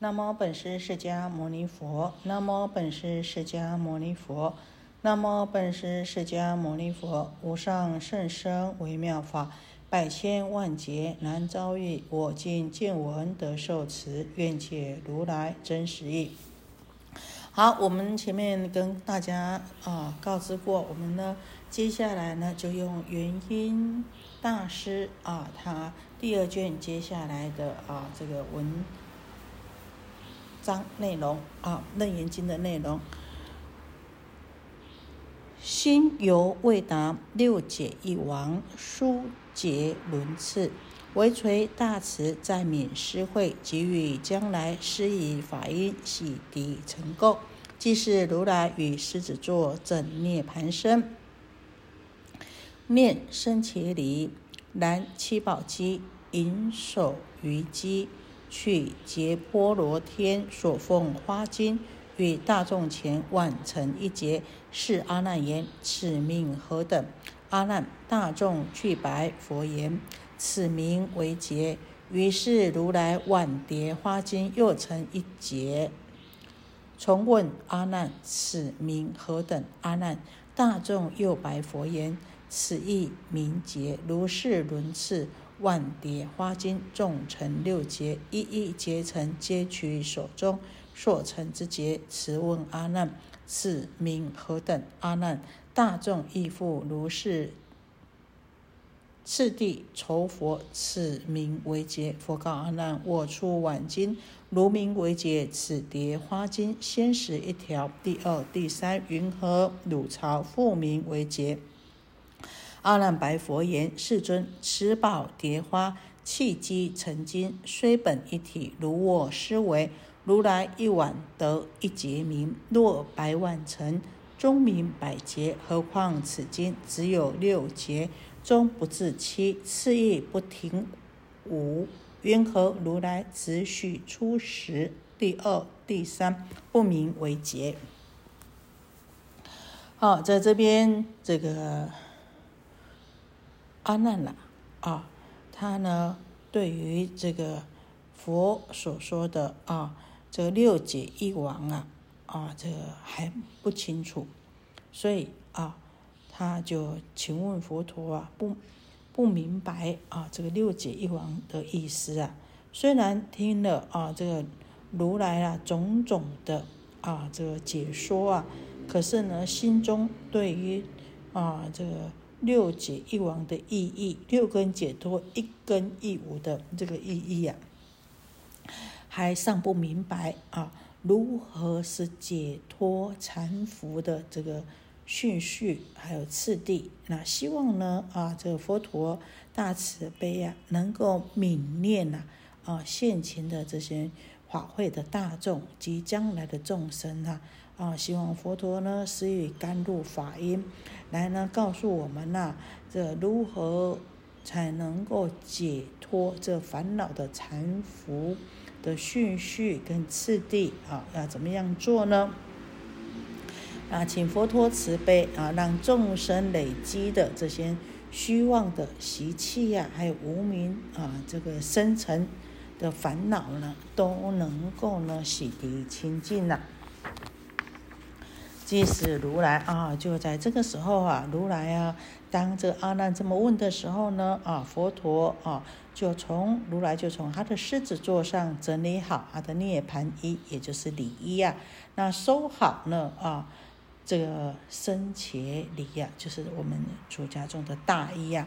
那么本师释迦牟尼佛。那么本师释迦牟尼佛。那么本师释迦牟尼佛。无上甚深微妙法，百千万劫难遭遇。我今见闻得受持，愿解如来真实义。好，我们前面跟大家啊告知过，我们呢接下来呢就用元音大师啊他第二卷接下来的啊这个文。章内容啊，《楞严经》的内容。心犹未达六解一王，疏结轮次，唯垂大慈，在悯施惠，给予将来施以法音洗涤成垢，即是如来与狮子座正涅盘身，面生伽梨，燃七宝机，银手于机。去结波罗天所奉花金，与大众前万成一劫。是阿难言：“此命何等？”阿难，大众具白佛言：“此名为劫。”于是如来万叠花金又成一劫。重问阿难：“此名何等？”阿难，大众又白佛言：“此亦名劫。”如是轮次。万蝶花金，众成六劫，一一劫成，皆取手中所成之结。持问阿难：此名何等？阿难：大众亦复如是。次第酬佛：此名为劫。佛告阿难：我出晚经，如名为劫。此叠花金，先识一条。第二、第三云何？汝朝复名为劫？阿难白佛言：“世尊，此宝蝶花契机成金，虽本一体，如我思维，如来一晚得一劫名，若百万成，终名百劫。何况此经只有六劫，终不至七，次亦不停五。云何如来只许初时？第二、第三不名为劫。”好，在这边这个。阿难了啊，他呢对于这个佛所说的啊，这六解一王啊啊，这个还不清楚，所以啊，他就请问佛陀啊，不不明白啊，这个六解一王的意思啊。虽然听了啊，这个如来啊种种的啊这个解说啊，可是呢，心中对于啊这个。六解一王的意义，六根解脱一根一无的这个意义啊，还尚不明白啊，如何是解脱禅服的这个顺序还有次第？那希望呢啊，这个佛陀大慈悲啊，能够泯念呐啊现前的这些法会的大众及将来的众生啊。啊，希望佛陀呢，施予甘露法音，来呢告诉我们呐，这如何才能够解脱这烦恼的缠缚的顺序跟次第啊？要怎么样做呢？啊，请佛陀慈悲啊，让众生累积的这些虚妄的习气呀，还有无名啊，这个深层的烦恼呢，都能够呢洗涤清净了。即使如来啊，就在这个时候啊，如来啊，当这阿难这么问的时候呢，啊，佛陀啊，就从如来就从他的狮子座上整理好他的涅盘衣，也就是礼衣啊，那收好呢啊，这个僧伽礼呀，就是我们出家中的大衣呀，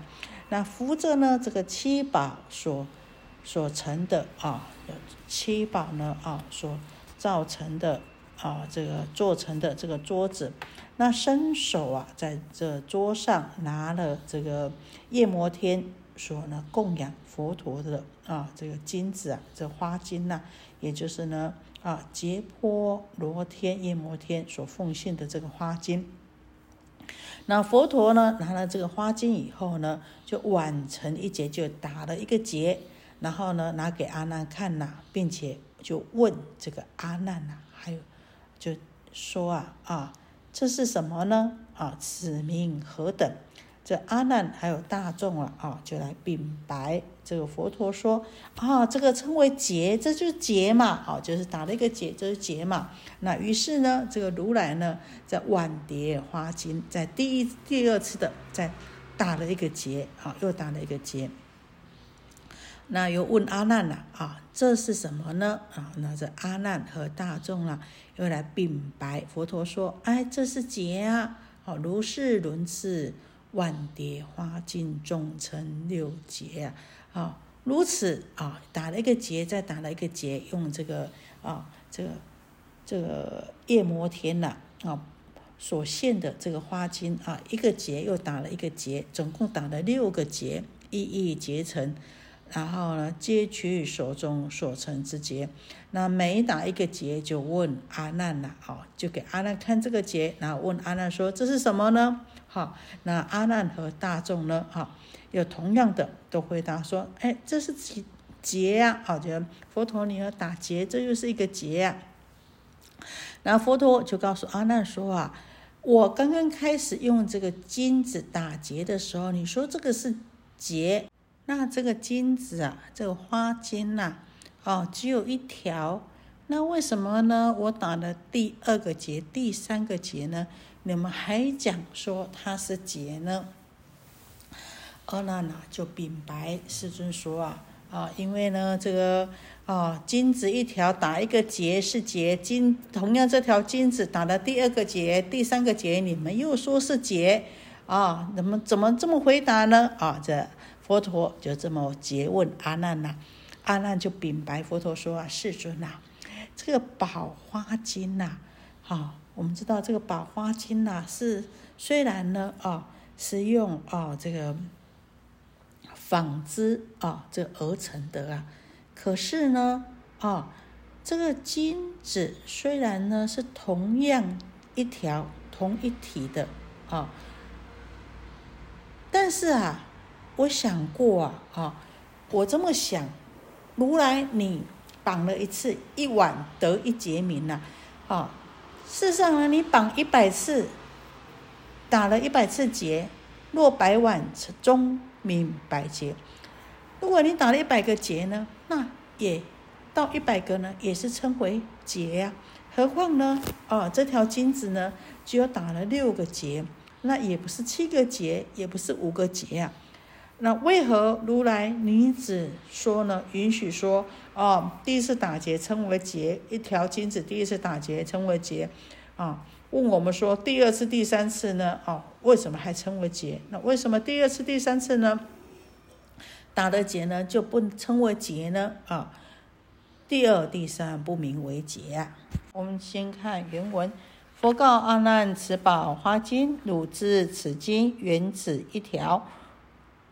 那扶着呢这个七宝所所成的啊，七宝呢啊所造成的。啊，这个做成的这个桌子，那伸手啊，在这桌上拿了这个夜摩天所呢供养佛陀的啊，这个金子啊，这花金呐，也就是呢啊，结波罗天夜摩天所奉献的这个花金。那佛陀呢拿了这个花金以后呢，就挽成一结，就打了一个结，然后呢拿给阿难看呐，并且就问这个阿难呐，还有。就说啊啊，这是什么呢？啊，此名何等？这阿难还有大众啊，啊，就来禀白这个佛陀说啊，这个称为劫，这就是劫嘛，啊，就是打了一个结，这是劫嘛。那于是呢，这个如来呢，在万蝶花经，在第一、第二次的在打了一个结，啊，又打了一个结。那又问阿难了，啊，这是什么呢？啊，那这阿难和大众啊，又来禀白佛陀说，哎，这是劫啊，好，如是轮次。万蝶花尽众成六劫啊！啊，如此啊，打了一个结，再打了一个结，用这个啊，这个这个夜摩天呐啊所现的这个花金啊，一个结又打了一个结，总共打了六个结，一一结成。然后呢，皆取手中所成之结。那每打一个结，就问阿难了，哦，就给阿难看这个结，然后问阿难说：“这是什么呢？”好，那阿难和大众呢？哈，有同样的都回答说：“哎，这是结结呀！”好，就佛陀你要打结，这就是一个结呀。然后佛陀就告诉阿难说：“啊，我刚刚开始用这个金子打结的时候，你说这个是结。”那这个金子啊，这个花金呐，哦，只有一条。那为什么呢？我打了第二个结、第三个结呢？你们还讲说它是结呢？阿难呐就禀白世尊说啊啊，因为呢这个啊金子一条打一个结是结，金同样这条金子打了第二个结、第三个结，你们又说是结啊？怎么怎么这么回答呢？啊这。佛陀就这么诘问阿难呐，阿难就禀白佛陀说啊，世尊呐，这个宝花金呐，好，我们知道这个宝花金呐是虽然呢啊是用啊这个纺织啊这而成的啊，可是呢啊这个金子虽然呢是同样一条同一体的啊，但是啊。我想过啊，我这么想，如来你绑了一次一晚得一劫名呐，啊，事实上呢，你绑一百次，打了一百次结，若百碗终名百劫。如果你打了一百个结呢，那也到一百个呢，也是称为结呀。何况呢，啊，这条金子呢，只有打了六个结，那也不是七个结，也不是五个结呀。那为何如来你只说呢？允许说哦，第一次打结称为结，一条金子第一次打结称为结，啊？问我们说第二次、第三次呢？哦，为什么还称为结？那为什么第二次、第三次呢？打的结呢就不称为结呢？啊？第二、第三不名为结啊？我们先看原文：佛告阿难：此宝花金，汝知此金原子一条。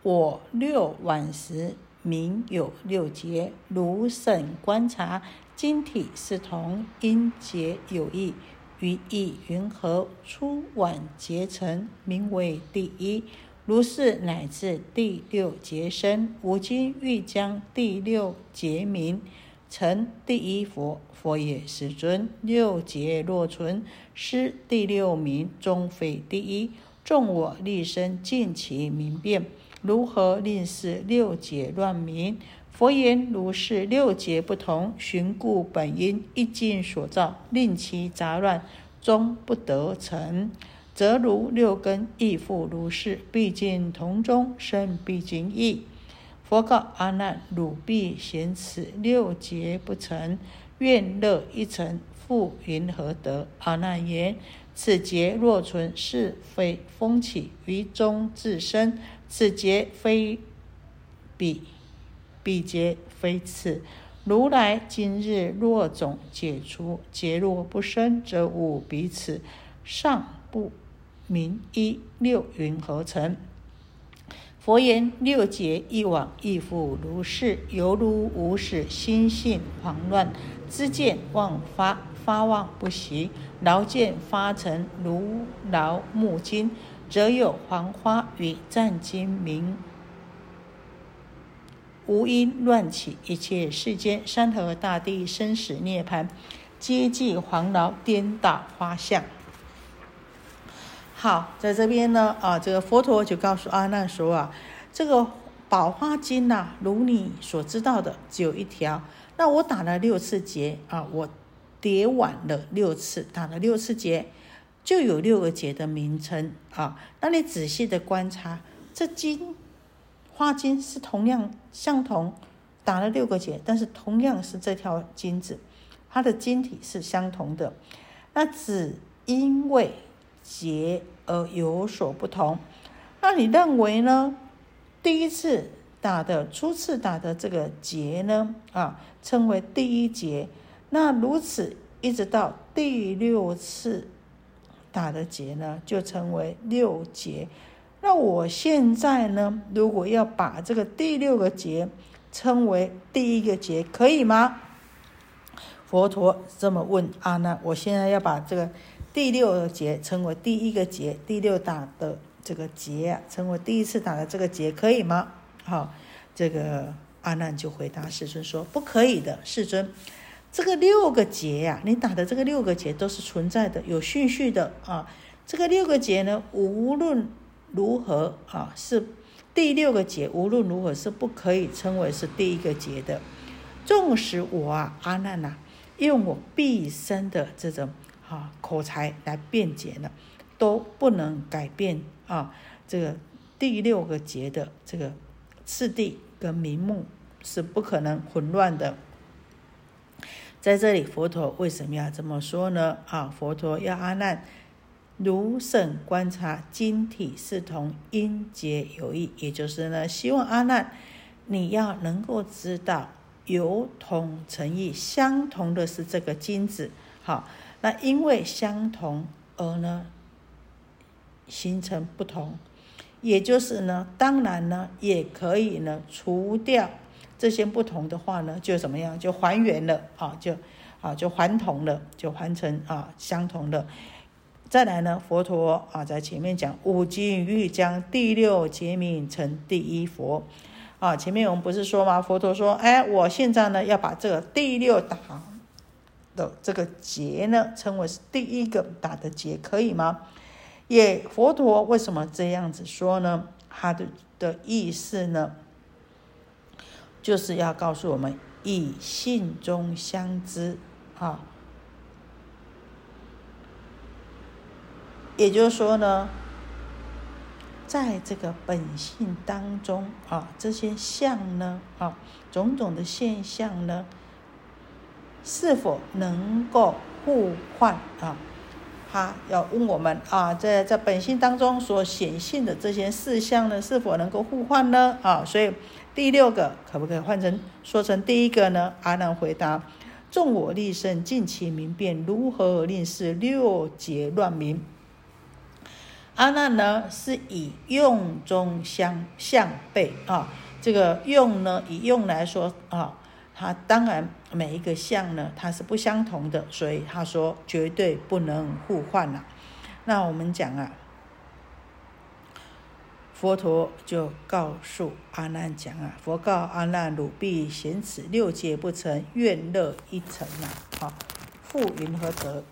我六晚时，名有六节。如审观察，晶体是同，因节有异，于意云何？初晚结成，名为第一。如是乃至第六节生，吾今欲将第六节名成第一佛。佛也，世尊。六节若存，失第六名，终非第一。众我立身，尽其明辨。如何令是六劫乱名？佛言：如是六劫不同，寻故本因，一境所造，令其杂乱，终不得成，则如六根亦复如是。毕竟同中生，毕竟异。佛告阿难：汝必嫌此六劫不成，愿乐一成，复云何得？阿难言：此劫若存，是非风起于中自生。此劫非彼，彼劫非此。如来今日若种解除，劫若不生，则无彼此。上不明一六云何成？佛言：六劫一往，亦复如是。犹如无始心性狂乱，知见妄发，发妄不息，劳见发成，如劳木金。则有黄花与战金明，无因乱起，一切世间山河大地生死涅槃，皆即黄劳颠倒花相。好，在这边呢，啊，这个佛陀就告诉阿难说啊，这个宝花经呐，如你所知道的，只有一条。那我打了六次结啊，我叠碗了六次，打了六次结，就有六个结的名称啊。那你仔细的观察，这金花金是同样相同，打了六个结，但是同样是这条金子，它的晶体是相同的。那只因为结而有所不同。那你认为呢？第一次打的，初次打的这个结呢？啊？称为第一节，那如此一直到第六次打的结呢，就称为六结。那我现在呢，如果要把这个第六个结称为第一个结，可以吗？佛陀这么问阿难：我现在要把这个第六个结称为第一个结，第六打的这个结啊，称为第一次打的这个结，可以吗？好，这个。阿难就回答世尊说：“不可以的，世尊，这个六个结呀，你打的这个六个结都是存在的，有顺序的啊。这个六个结呢，无论如何啊，是第六个结，无论如何是不可以称为是第一个结的。纵使我啊，阿难呐，用我毕生的这种啊口才来辩解呢，都不能改变啊这个第六个结的这个次第。”跟名目是不可能混乱的。在这里，佛陀为什么要这么说呢？啊，佛陀要阿难如审观察晶体是同，音节有异，也就是呢，希望阿难你要能够知道有同成异，相同的是这个金子。好，那因为相同而呢形成不同。也就是呢，当然呢，也可以呢，除掉这些不同的话呢，就怎么样，就还原了啊，就啊，就还同了，就还成啊相同的。再来呢，佛陀啊，在前面讲五经欲将第六结名成第一佛啊，前面我们不是说吗？佛陀说，哎，我现在呢，要把这个第六打的这个结呢，称为是第一个打的结，可以吗？也佛陀为什么这样子说呢？他的的意思呢，就是要告诉我们以性中相知啊。也就是说呢，在这个本性当中啊，这些相呢啊，种种的现象呢，是否能够互换啊？他要问我们啊，在在本性当中所显现的这些事项呢，是否能够互换呢？啊，所以第六个可不可以换成说成第一个呢？阿难回答：众我立身，尽其明辨，如何令是六劫乱明？阿难呢，是以用中相相背啊，这个用呢，以用来说啊。它当然每一个相呢，它是不相同的，所以他说绝对不能互换了。那我们讲啊，佛陀就告诉阿难讲啊，佛告阿难：汝必贤此六界不成，愿乐一成呐。好，复云何得？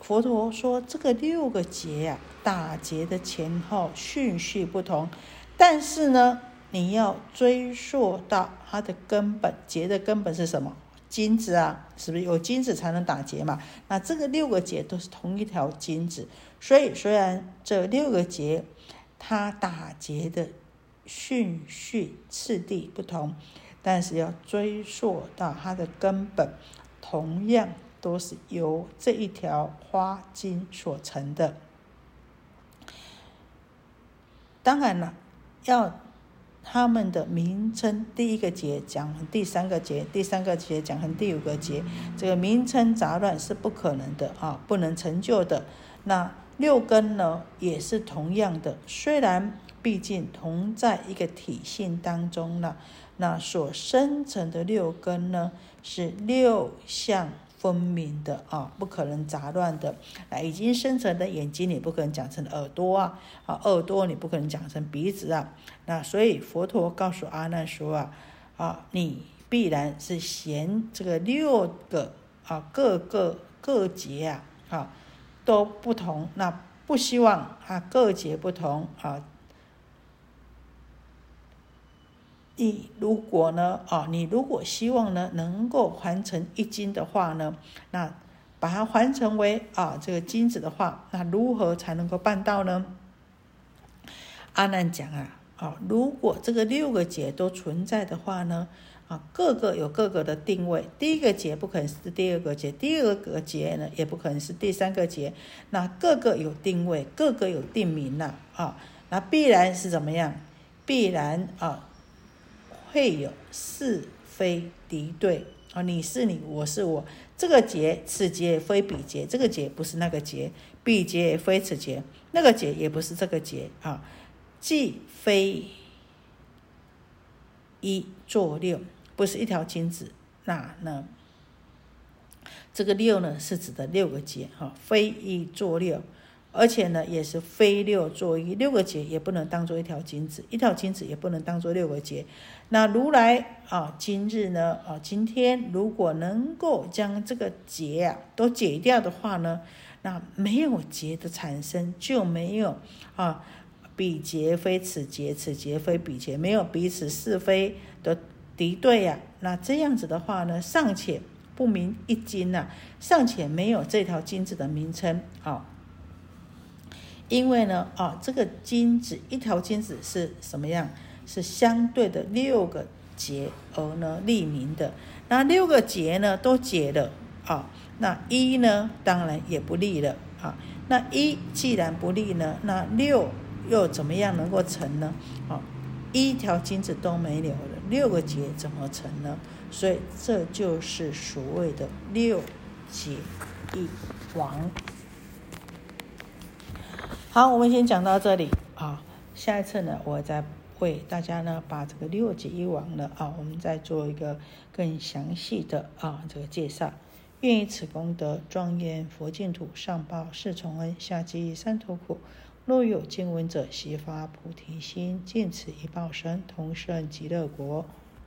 佛陀说这个六个劫啊，打劫的前后顺序不同，但是呢。你要追溯到它的根本，结的根本是什么？金子啊，是不是有金子才能打结嘛？那这个六个结都是同一条金子，所以虽然这六个结它打结的顺序次第不同，但是要追溯到它的根本，同样都是由这一条花茎所成的。当然了，要。他们的名称，第一个节讲第三个节，第三个节讲成第五个节，这个名称杂乱是不可能的啊，不能成就的。那六根呢，也是同样的，虽然毕竟同在一个体性当中了，那所生成的六根呢，是六相。分明的啊，不可能杂乱的。那已经生成的眼睛，你不可能讲成耳朵啊，啊，耳朵你不可能讲成鼻子啊。那所以佛陀告诉阿难说啊，啊，你必然是嫌这个六个啊，各个各节啊，啊，都不同，那不希望啊各节不同啊。你如果呢，啊，你如果希望呢能够还成一金的话呢，那把它还成为啊这个金子的话，那如何才能够办到呢？阿难讲啊，啊，如果这个六个节都存在的话呢，啊，各个有各个的定位，第一个节不可能是第二个节，第二个节呢也不可能是第三个节，那各个有定位，各个有定名了啊，那必然是怎么样？必然啊。会有是非敌对啊，你是你，我是我，这个节此节非彼节，这个节不是那个节，彼节也非此节，那个节也不是这个节啊，既非一作六，不是一条金子，那呢？这个六呢是指的六个节哈，非一作六。而且呢，也是非六作一，六个节也不能当做一条金子，一条金子也不能当做六个节。那如来啊，今日呢啊，今天如果能够将这个结啊都解掉的话呢，那没有结的产生就没有啊，彼结非此结，此结非彼结，没有彼此是非的敌对呀。那这样子的话呢，尚且不明一金呐，尚且没有这条金子的名称啊。因为呢，啊，这个金子一条金子是什么样？是相对的六个节而呢立名的。那六个节呢都解了啊，那一呢当然也不立了啊。那一既然不立呢，那六又怎么样能够成呢？啊，一条金子都没有了，六个节怎么成呢？所以这就是所谓的六节一王。好，我们先讲到这里啊。下一次呢，我再为大家呢把这个六节一王呢啊，我们再做一个更详细的啊这个介绍。愿以此功德庄严佛净土，上报四重恩，下济三途苦。若有见闻者，悉发菩提心，尽此一报身，同生极乐国。